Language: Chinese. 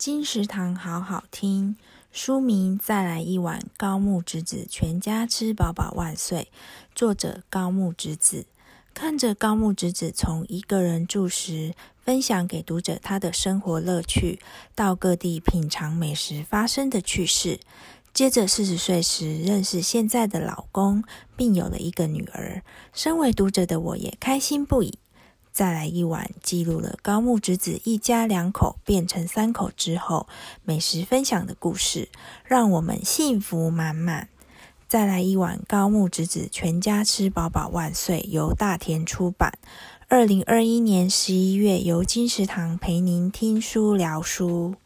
金石堂好好听，书名《再来一碗高木直子全家吃饱饱万岁》，作者高木直子。看着高木直子从一个人住时分享给读者她的生活乐趣，到各地品尝美食发生的趣事，接着四十岁时认识现在的老公，并有了一个女儿。身为读者的我也开心不已。再来一碗，记录了高木直子一家两口变成三口之后美食分享的故事，让我们幸福满满。再来一碗，高木直子全家吃饱饱万岁，由大田出版，二零二一年十一月由金石堂陪您听书聊书。